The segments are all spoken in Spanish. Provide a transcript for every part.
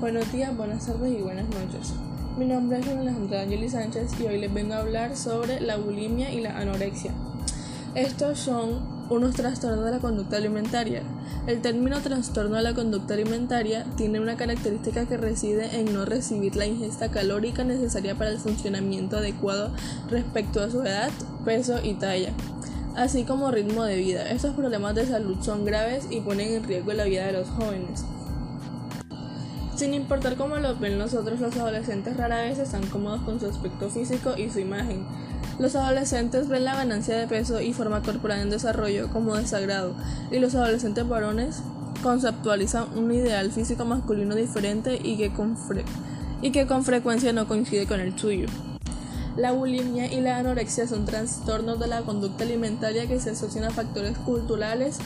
Buenos días, buenas tardes y buenas noches. Mi nombre es Alejandra Angeli Sánchez y hoy les vengo a hablar sobre la bulimia y la anorexia. Estos son unos trastornos de la conducta alimentaria. El término trastorno de la conducta alimentaria tiene una característica que reside en no recibir la ingesta calórica necesaria para el funcionamiento adecuado respecto a su edad, peso y talla, así como ritmo de vida. Estos problemas de salud son graves y ponen en riesgo la vida de los jóvenes. Sin importar cómo lo ven nosotros, los adolescentes rara vez están cómodos con su aspecto físico y su imagen. Los adolescentes ven la ganancia de peso y forma corporal en desarrollo como desagrado, y los adolescentes varones conceptualizan un ideal físico masculino diferente y que con, y que con frecuencia no coincide con el suyo. La bulimia y la anorexia son trastornos de la conducta alimentaria que se asocian a factores culturales,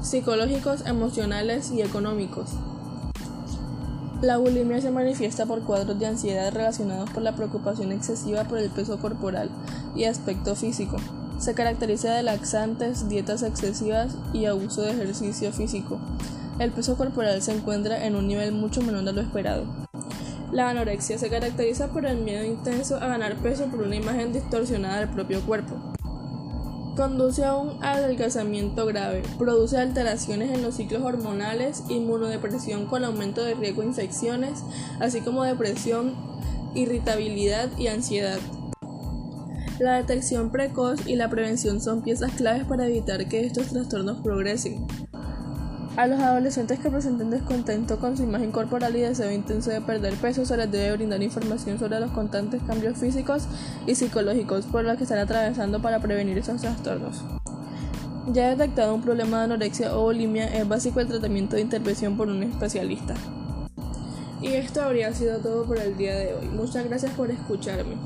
psicológicos, emocionales y económicos. La bulimia se manifiesta por cuadros de ansiedad relacionados por la preocupación excesiva por el peso corporal y aspecto físico. Se caracteriza de laxantes, dietas excesivas y abuso de ejercicio físico. El peso corporal se encuentra en un nivel mucho menor de lo esperado. La anorexia se caracteriza por el miedo intenso a ganar peso por una imagen distorsionada del propio cuerpo. Conduce a un adelgazamiento grave, produce alteraciones en los ciclos hormonales, inmunodepresión con aumento de riesgo de infecciones, así como depresión, irritabilidad y ansiedad. La detección precoz y la prevención son piezas claves para evitar que estos trastornos progresen. A los adolescentes que presenten descontento con su imagen corporal y deseo intenso de perder peso se les debe brindar información sobre los constantes cambios físicos y psicológicos por los que están atravesando para prevenir esos trastornos. Ya detectado un problema de anorexia o bulimia, es básico el tratamiento de intervención por un especialista. Y esto habría sido todo por el día de hoy. Muchas gracias por escucharme.